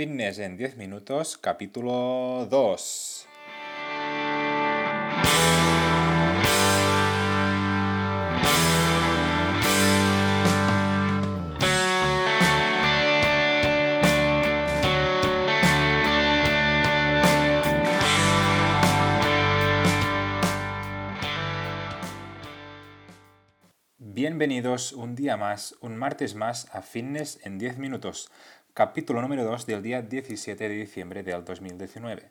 Fitness en 10 minutos, capítulo 2. Bienvenidos un día más, un martes más a Fitness en 10 minutos, capítulo número 2 del día 17 de diciembre del 2019.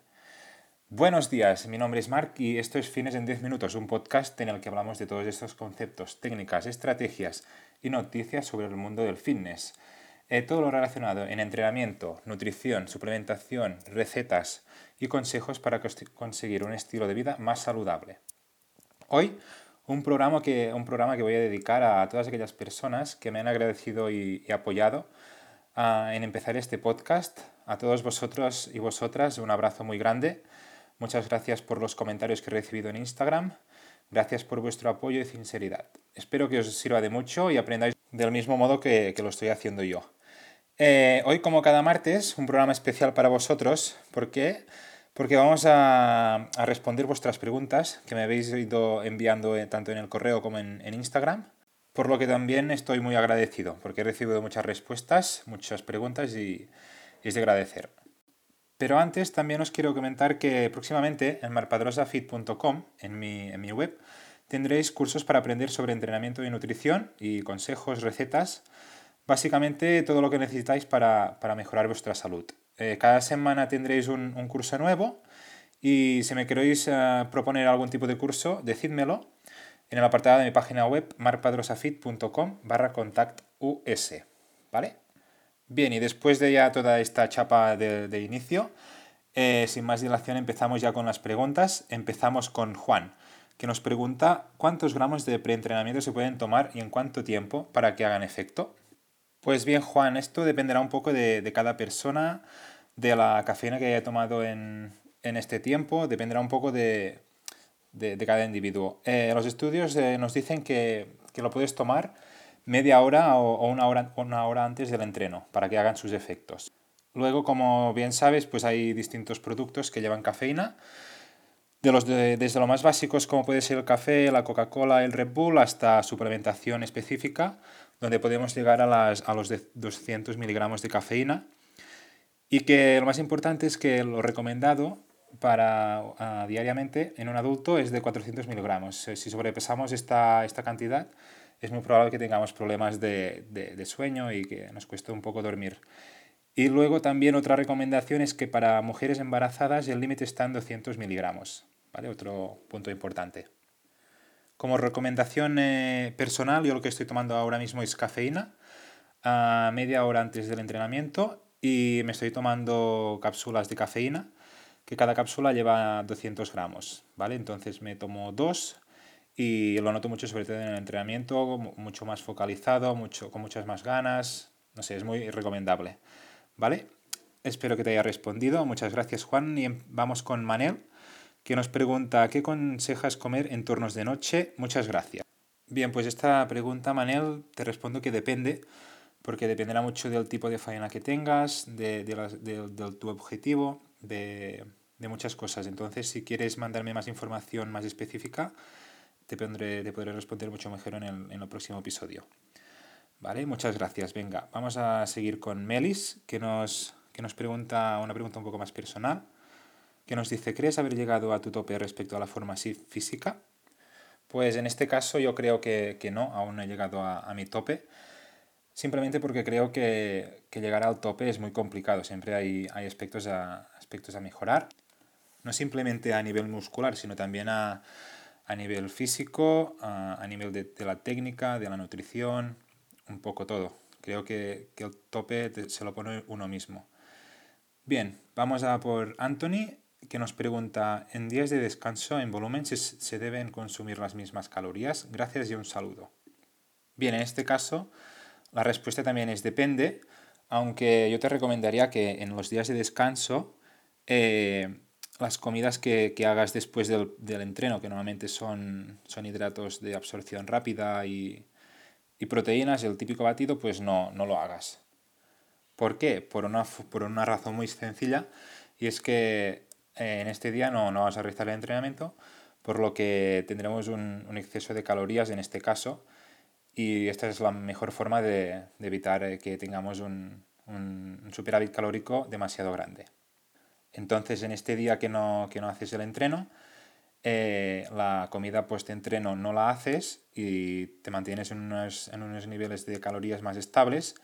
Buenos días, mi nombre es Mark y esto es Fitness en 10 minutos, un podcast en el que hablamos de todos estos conceptos, técnicas, estrategias y noticias sobre el mundo del fitness. Eh, todo lo relacionado en entrenamiento, nutrición, suplementación, recetas y consejos para conseguir un estilo de vida más saludable. Hoy un programa que, un programa que voy a dedicar a todas aquellas personas que me han agradecido y, apoyado en empezar este podcast. A todos vosotros y vosotras un abrazo muy grande. Muchas gracias por los comentarios que he recibido en Instagram. Gracias por vuestro apoyo y sinceridad. Espero que os sirva de mucho y aprendáis del mismo modo que, lo estoy haciendo yo. Eh, hoy, como cada martes, un programa especial para vosotros porque porque vamos a, responder vuestras preguntas que me habéis ido enviando eh, tanto en el correo como en, Instagram, por lo que también estoy muy agradecido, porque he recibido muchas respuestas, muchas preguntas y, es de agradecer. Pero antes también os quiero comentar que próximamente en marpadrosafit.com, en mi, en mi web, tendréis cursos para aprender sobre entrenamiento y nutrición y consejos, recetas, básicamente todo lo que necesitáis para mejorar vuestra salud. Eh, cada semana tendréis un, curso nuevo y si me queréis eh, proponer algún tipo de curso, decídmelo en el apartado de mi página web marpadrosafit.com barra contact us. ¿Vale? Bien, y después de ya toda esta chapa de, inicio, eh, sin más dilación empezamos ya con las preguntas. Empezamos con Juan, que nos pregunta cuántos gramos de preentrenamiento se pueden tomar y en cuánto tiempo para que hagan efecto. Pues bien, Juan, esto dependerá un poco de, de cada persona de la cafeína que haya tomado en, este tiempo, dependerá un poco de, cada individuo. Eh, los estudios eh, nos dicen que, lo puedes tomar media hora o, una, hora, una hora antes del entreno para que hagan sus efectos. Luego, como bien sabes, pues hay distintos productos que llevan cafeína, de los desde lo más básicos como puede ser el café, la Coca-Cola, el Red Bull, hasta suplementación específica, donde podemos llegar a, las, a los 200 miligramos de cafeína y que lo más importante es que lo recomendado para ah, diariamente en un adulto es de 400 miligramos. Eh, si sobrepasamos esta, esta cantidad, es muy probable que tengamos problemas de, de, sueño y que nos cueste un poco dormir. Y luego también otra recomendación es que para mujeres embarazadas el límite está en 200 miligramos. ¿vale? Otro punto importante. Como recomendación eh, personal, yo lo que estoy tomando ahora mismo es cafeína a media hora antes del entrenamiento y me estoy tomando cápsulas de cafeína, que cada cápsula lleva 200 gramos, ¿vale? Entonces me tomo dos y lo noto mucho sobre todo en el entrenamiento, mucho más focalizado, mucho, con muchas más ganas, no sé, es muy recomendable, ¿vale? Espero que te haya respondido, muchas gracias Juan y em, vamos con Manel, que nos pregunta, ¿qué aconsejas comer en turnos de noche? Muchas gracias. Bien, pues esta pregunta, Manel, te respondo que depende porque dependerá mucho del tipo de faena que tengas, de, de, tu objetivo, de, muchas cosas. Entonces, si quieres mandarme más información más específica, te, pondré, te podré responder mucho mejor en el, en el próximo episodio. ¿Vale? Muchas gracias. Venga, vamos a seguir con Melis, que nos, que nos pregunta una pregunta un poco más personal, que nos dice, ¿crees haber llegado a tu tope respecto a la forma física? Pues en este caso yo creo que, que no, aún no he llegado a, a mi tope simplemente porque creo que, llegar al tope es muy complicado, siempre hay, hay aspectos, a, aspectos a mejorar, no simplemente a nivel muscular, sino también a, nivel físico, a, nivel de, la técnica, de la nutrición, un poco todo. Creo que, el tope se lo pone uno mismo. Bien, vamos a por Anthony, que nos pregunta, ¿en días de descanso en volumen se, se deben consumir las mismas calorías? Gracias y un saludo. Bien, en este caso la respuesta también es depende, aunque yo te recomendaría que en los días de descanso eh, las comidas que, hagas después del, entreno, que normalmente son, son hidratos de absorción rápida y, proteínas, el típico batido, pues no, no lo hagas. ¿Por qué? Por una, por una razón muy sencilla y es que eh, en este día no, no vamos a realizar el entrenamiento, por lo que tendremos un, un, exceso de calorías en este caso y esta es la mejor forma de, de evitar eh, que tengamos un, un, superávit calórico demasiado grande. Entonces en este día que no, que no haces el entreno, eh, la comida post-entreno no la haces y te mantienes en unos, en unos, niveles de calorías más estables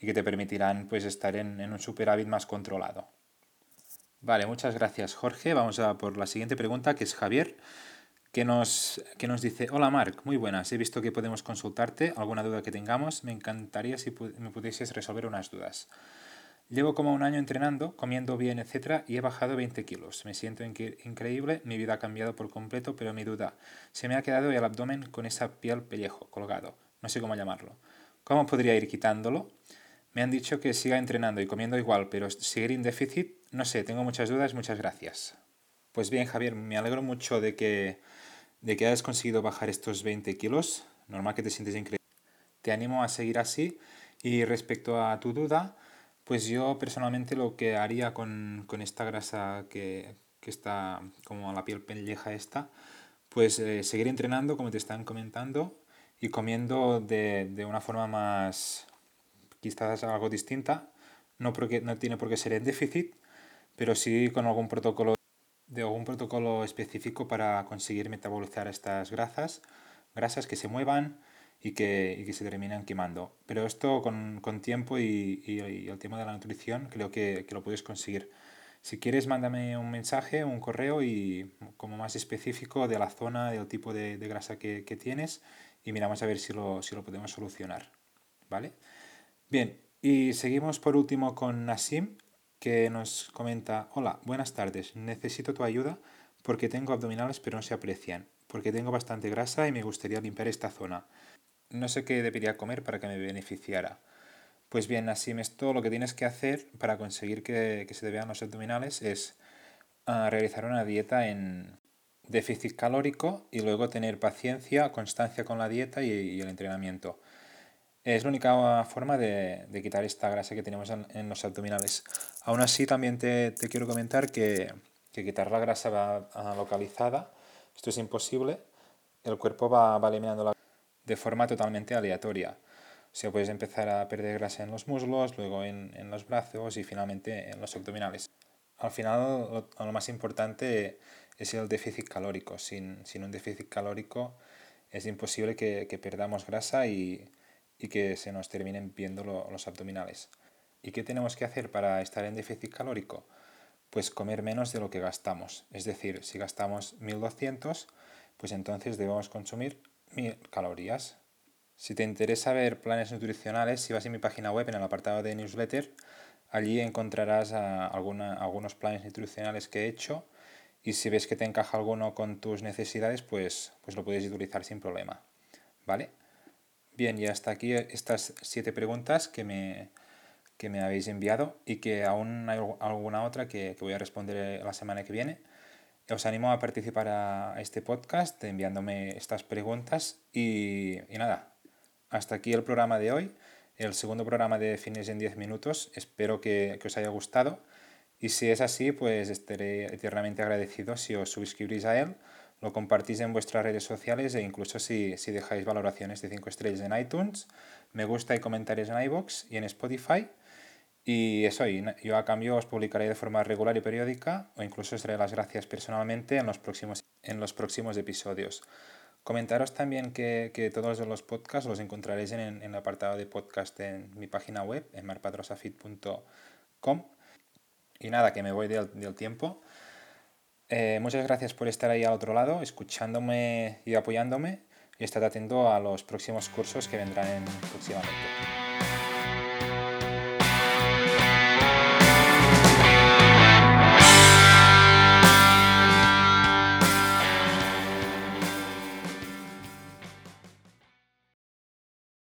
y que te permitirán pues, estar en, en un superávit más controlado. Vale, muchas gracias Jorge. Vamos a por la siguiente pregunta que es Javier, que nos, que nos dice, hola Marc, muy buenas, he visto que podemos consultarte, alguna duda que tengamos, me encantaría si me pudieses resolver unas dudas. Llevo como un año entrenando, comiendo bien, etc. y he bajado 20 kilos. Me siento increíble, mi vida ha cambiado por completo, pero mi duda, se me ha quedado el abdomen con esa piel pellejo, colgado. No sé cómo llamarlo. ¿Cómo podría ir quitándolo? Me han dicho que siga entrenando y comiendo igual, pero seguir en déficit, no sé, tengo muchas dudas, muchas gracias. Pues bien, Javier, me alegro mucho de que, de que hayas conseguido bajar estos 20 kilos. Normal que te sientes increíble. Te animo a seguir así. Y respecto a tu duda, pues yo personalmente lo que haría con, esta grasa que, está como la piel pelleja esta, pues eh, seguir entrenando como te están comentando y comiendo de, una forma más quizás algo distinta, no, porque, no tiene por qué ser en déficit, pero sí con algún protocolo de algún protocolo específico para conseguir metabolizar estas grasas, grasas que se muevan, y que, y que se terminan quemando. Pero esto con, con tiempo y, y, el tema de la nutrición creo que, que, lo puedes conseguir. Si quieres, mándame un mensaje, un correo y como más específico de la zona, del tipo de, de grasa que, que, tienes y miramos a ver si lo, si lo podemos solucionar. ¿Vale? Bien, y seguimos por último con Nasim, que nos comenta, hola, buenas tardes, necesito tu ayuda porque tengo abdominales pero no se aprecian, porque tengo bastante grasa y me gustaría limpiar esta zona no sé qué debería comer para que me beneficiara. Pues bien, así esto lo que tienes que hacer para conseguir que, se te vean los abdominales es ah, realizar una dieta en déficit calórico y luego tener paciencia, constancia con la dieta y, el entrenamiento. Es la única forma de, quitar esta grasa que tenemos en, los abdominales. Aún así, también te, quiero comentar que, que, quitar la grasa ah, localizada, esto es imposible. El cuerpo va, va eliminando la de forma totalmente aleatoria. O sea, puedes empezar a perder grasa en los muslos, luego en, en los brazos y finalmente en los abdominales. Al final, lo, más importante es el déficit calórico. Sin, sin un déficit calórico es imposible que, que perdamos grasa y, y, que se nos terminen viendo los abdominales. ¿Y qué tenemos que hacer para estar en déficit calórico? Pues comer menos de lo que gastamos. Es decir, si gastamos 1200, pues entonces debemos consumir calorías. Si te interesa ver planes nutricionales, si vas a mi página web en el apartado de newsletter, allí encontrarás ah, algunos planes nutricionales que he hecho y si ves que te encaja alguno con tus necesidades, pues, pues lo puedes utilizar sin problema. ¿Vale? Bien, y hasta aquí estas siete preguntas que me, que me habéis enviado y que aún hay alguna otra que, que voy a responder la semana que viene. Os animo a participar a este podcast enviándome estas preguntas y, nada, hasta aquí el programa de hoy, el segundo programa de Fines en 10 minutos. Espero que, os haya gustado y si es así, pues estaré eternamente agradecido si os suscribís a él, lo compartís en vuestras redes sociales e incluso si, si dejáis valoraciones de 5 estrellas en iTunes, me gusta y comentarios en iBox y en Spotify. Y eso, yo a cambio os publicaré de forma regular y periódica o incluso os daré las gracias personalmente en los próximos, en los próximos episodios. Comentaros también que, que todos los podcasts los encontraréis en, en, el apartado de podcast en mi página web, en marpadrosafit.com. Y nada, que me voy del, del tiempo. Eh, muchas gracias por estar ahí al otro lado, escuchándome y apoyándome. Y estad atento a los próximos cursos que vendrán próximamente.